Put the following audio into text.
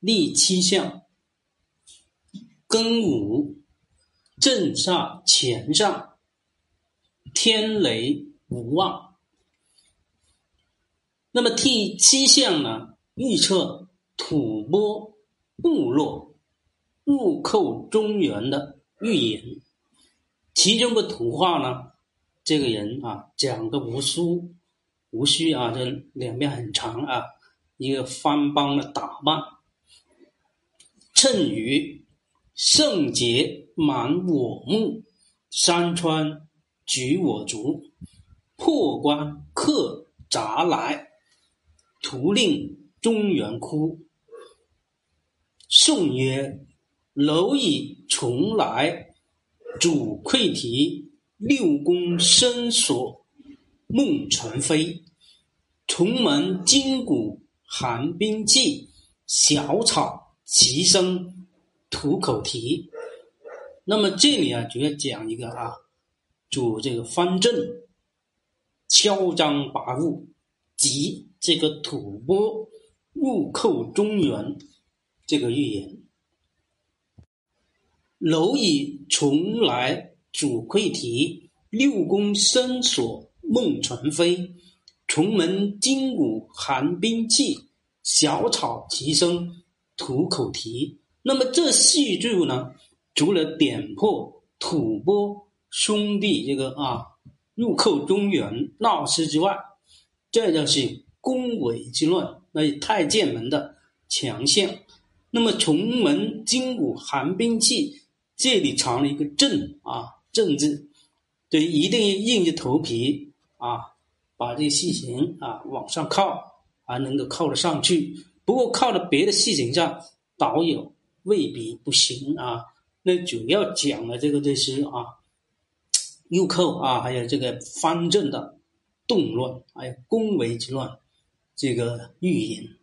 立七象，庚午，震煞乾上，天雷无望。那么第七项呢，预测吐蕃部落入寇中原的预言。其中的图画呢，这个人啊，长的无须，无须啊，这两边很长啊，一个方邦的打扮。谶语：圣洁满我目，山川举我足，破关客杂来。徒令中原哭。宋曰：“蝼蚁从来，主溃啼。六宫深锁，梦成飞。重门金鼓寒冰寂，小草齐声吐口啼。”那么这里啊，主要讲一个啊，主这个方正，嚣张跋扈。及这个吐蕃入寇中原这个预言，蝼蚁从来主溃啼，六宫深锁梦成飞，重门金鼓寒冰寂，小草齐声吐口啼。那么这四句呢，除了点破吐蕃兄弟这个啊入寇中原闹事之外，这就是宫闱之乱，那是太监们的强项。那么重门金鼓寒冰气，这里藏了一个正啊正字，对，一定要硬着头皮啊，把这个事情啊往上靠，还能够靠得上去。不过靠着别的事情上，倒有未必不行啊。那主要讲的这个就是啊，入寇啊，还有这个方正的。动乱，还有宫闱之乱，这个预言。